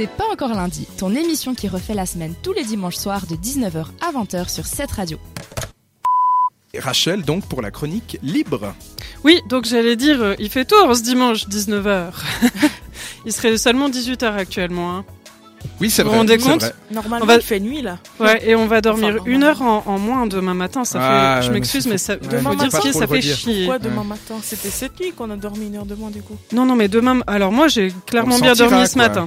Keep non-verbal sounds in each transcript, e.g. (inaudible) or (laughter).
C'est pas encore lundi, ton émission qui refait la semaine tous les dimanches soirs de 19h à 20h sur cette radio. Rachel, donc, pour la chronique libre. Oui, donc j'allais dire, euh, il fait tôt ce dimanche, 19h. (laughs) il serait seulement 18h actuellement. Hein. Oui, c'est Vous vrai. vous rendez c'est compte vrai. Normalement, On va- il fait nuit là. Ouais, et on va dormir Enfin, une heure en, en moins demain matin. Ça fait, Ah, je mais m'excuse, mais ça, Ouais, dire matin, ce qui est, faut ça fait redire. chier. Pourquoi demain matin? C'était cette nuit qu'on a dormi une heure de moins du coup. Non, non, mais demain. Alors moi, j'ai clairement On bien sentira, dormi ce quoi. matin.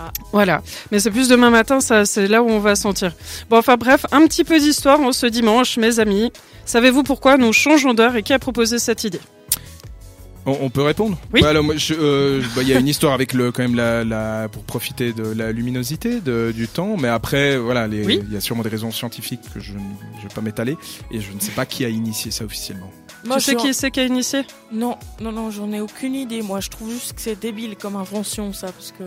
Ah. Voilà, mais c'est plus demain matin, ça, c'est là où on va sentir. Bon, enfin bref, un petit peu d'histoire en ce dimanche, mes amis. Savez-vous pourquoi nous changeons d'heure et qui a proposé cette idée? On, peut répondre? Oui. Bah, alors, moi, euh, bah, Il y a une histoire avec le, quand même la, la, pour profiter de la luminosité de, du temps, mais après, voilà, il Oui. y a sûrement des raisons scientifiques que je ne vais pas m'étaler, et je ne sais pas qui a initié ça officiellement. Moi, Tu sais qui c'est qui a initié? Non, non, non, j'en ai aucune idée. Moi, je trouve juste que c'est débile comme invention ça, parce que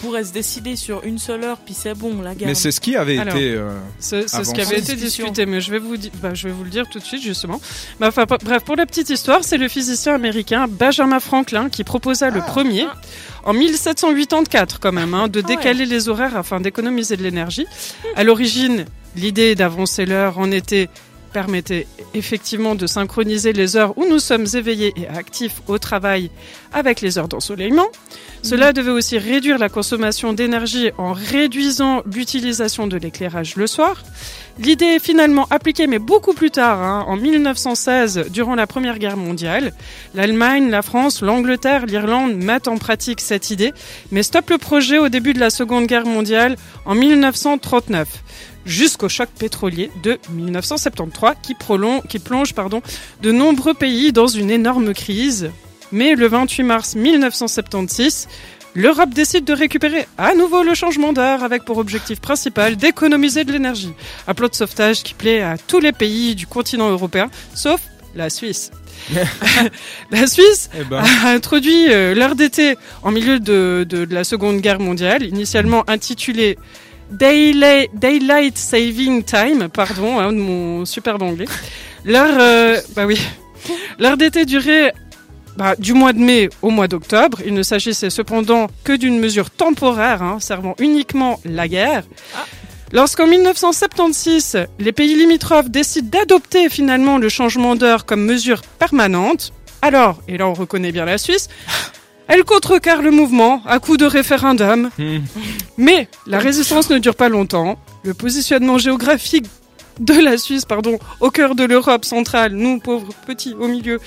pourrait se décider sur une seule heure, puis c'est bon, la garde. Mais c'est ce qui avait Alors. été. euh, C'est ce qui avait été discuté, mais je vais vous, di- bah, je vais vous le dire tout de suite justement. Bah, enfin, bref, pour la petite histoire, c'est le physicien américain Benjamin Franklin qui proposa le Ah. premier Ah. en 1784 quand même, hein, de Ah ouais. décaler les horaires afin d'économiser de l'énergie. À l'origine, l'idée d'avancer l'heure en été permettait effectivement de synchroniser les heures où nous sommes éveillés et actifs au travail avec les heures d'ensoleillement. Cela devait aussi réduire la consommation d'énergie en réduisant l'utilisation de l'éclairage le soir. L'idée est finalement appliquée, mais beaucoup plus tard, hein, en 1916, durant la Première Guerre mondiale. L'Allemagne, la France, l'Angleterre, l'Irlande mettent en pratique cette idée, mais stoppent le projet au début de la Seconde Guerre mondiale en 1939 jusqu'au choc pétrolier de 1973 qui, prolonge, qui plonge pardon, de nombreux pays dans une énorme crise. Mais le 28 mars 1976, l'Europe décide de récupérer à nouveau le changement d'heure avec pour objectif principal d'économiser de l'énergie. Un plan de sauvetage qui plaît à tous les pays du continent européen, sauf la Suisse. (laughs) la Suisse eh ben, a introduit l'heure d'été en milieu de, de- de la Seconde Guerre mondiale, initialement intitulée Daylight, Saving Time, pardon, hein, de mon superbe anglais. L'heure, euh, bah oui, l'heure d'été durait bah, du mois de mai au mois d'octobre. Il ne s'agissait cependant que d'une mesure temporaire, hein, servant uniquement la guerre. Ah. Lorsqu'en 1976, les pays limitrophes décident d'adopter finalement le changement d'heure comme mesure permanente, alors, et là on reconnaît bien la Suisse, elle contrecarre le mouvement à coup de référendum. hmm. Mais la résistance ne dure pas longtemps. Le positionnement géographique de la Suisse, pardon, au cœur de l'Europe centrale, nous pauvres petits au milieu,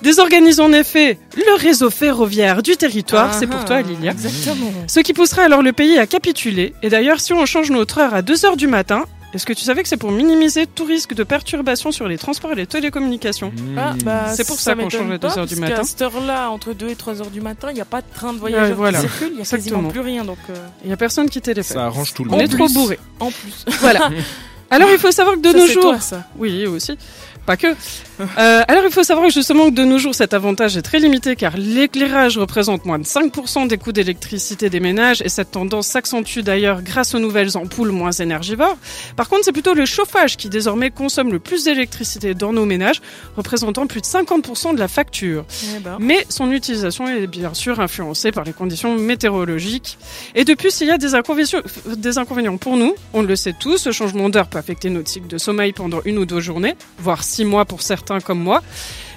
désorganise en effet le réseau ferroviaire du territoire. C'est pour Ah, toi, Lilia. Exactement. Ce qui poussera alors le pays à capituler. Et d'ailleurs, si on change notre heure à 2 heures du matin, est-ce que tu savais que c'est pour minimiser tout risque de perturbation sur les transports et les télécommunications Ah, Hmm. bah, C'est pour ça qu'on change à pas, 2 heures du parce qu'à matin. cette heure-là, entre 2 et 3 heures du matin, il n'y a pas de train de voyageurs Ouais, voilà. qui circule, il n'y a Exactement. quasiment plus rien. Donc, euh, Il y a personne qui téléphone. Ça arrange tout le On monde. est trop bourré. en plus. Voilà. (laughs) Alors il faut savoir que de Ça, nos c'est jours, toi, ça. oui aussi, pas que. Euh, alors il faut savoir justement que de nos jours cet avantage est très limité car l'éclairage représente moins de 5% des coûts d'électricité des ménages et cette tendance s'accentue d'ailleurs grâce aux nouvelles ampoules moins énergivores. Par contre c'est plutôt le chauffage qui désormais consomme le plus d'électricité dans nos ménages, représentant plus de 50% de la facture. Eh ben. Mais son utilisation est bien sûr influencée par les conditions météorologiques. Et de plus, il y a des inconvénients, des inconvénients pour nous. On le sait tous, ce changement d'heure peut affecter notre cycle de sommeil pendant une ou deux journées, voire six mois pour certains comme moi.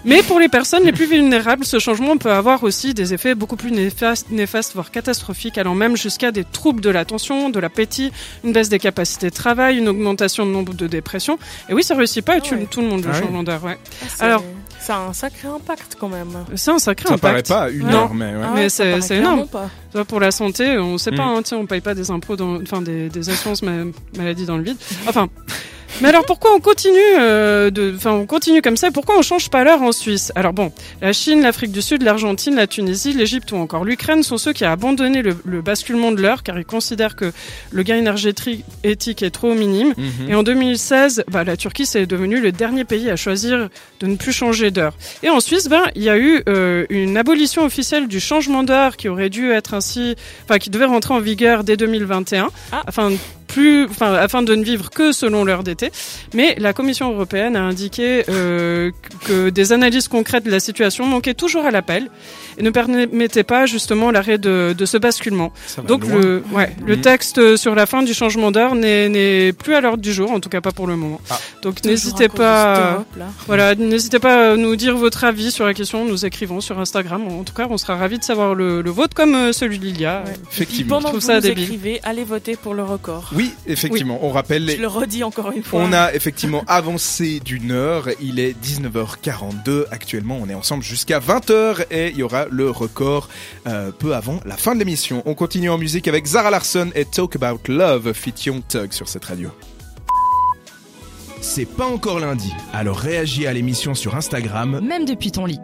Mais pour les personnes les plus vulnérables, ce changement peut avoir aussi des effets beaucoup plus néfastes, néfastes voire catastrophiques, allant même jusqu'à des troubles de l'attention, de l'appétit, une baisse des capacités de travail, une augmentation du nombre de dépressions. Et oui, ça réussit pas à tuer Ouais. tout le monde, le Ah oui. changement d'heure. Ouais. Ah, c'est- Alors- Ça a un sacré impact quand même. C'est un sacré Ça paraît impact. pas une Ouais. heure, mais ouais. Ah Mais ouais, ça c'est- énorme. pas. Pour la santé, on sait pas, Mm. hein, on paye pas des impôts, dans, enfin des, des assurances ma- maladies dans le vide. Enfin, mais alors pourquoi on continue euh, de, enfin on continue comme ça? Pourquoi on change pas l'heure en Suisse? Alors bon, la Chine, l'Afrique du Sud, l'Argentine, la Tunisie, l'Égypte ou encore l'Ukraine sont ceux qui ont abandonné le, le basculement de l'heure car ils considèrent que le gain énergétique éthique est trop minime. Mhm. Et en 2016, bah, la Turquie c'est devenu le dernier pays à choisir de ne plus changer d'heure. Et en Suisse, ben il y a eu euh, une abolition officielle du changement d'heure qui aurait dû être ainsi, enfin qui devait rentrer en vigueur dès 2021, Ah. afin plus, enfin, afin de ne vivre que selon l'heure d'été. Mais la Commission européenne a indiqué euh, que des analyses concrètes de la situation manquaient toujours à l'appel et ne permettaient pas justement l'arrêt de, de ce basculement. Donc le, ouais, le texte sur la fin du changement d'heure n'est plus à l'ordre du jour, en tout cas pas pour le moment. Ah. Donc n'hésitez pas. Europe. Voilà, n'hésitez pas à nous dire votre avis sur la question, nous écrivons sur Instagram. En tout cas, on sera ravis de savoir le, le vôtre comme euh, celui de Lilia. Ouais. Et puis Effectivement. pendant Je que vous ça nous débile. écrivez, allez voter pour le record. Oui, effectivement, on rappelle les... Je le redis encore une fois. On a effectivement (laughs) avancé d'une heure, il est 19h42 actuellement, on est ensemble jusqu'à 20h et il y aura le record euh, peu avant la fin de l'émission. On continue en musique avec Zara Larson et Talk About Love fit Young Tug sur cette radio. C'est pas encore lundi, alors réagis à l'émission sur Instagram Même depuis ton lit.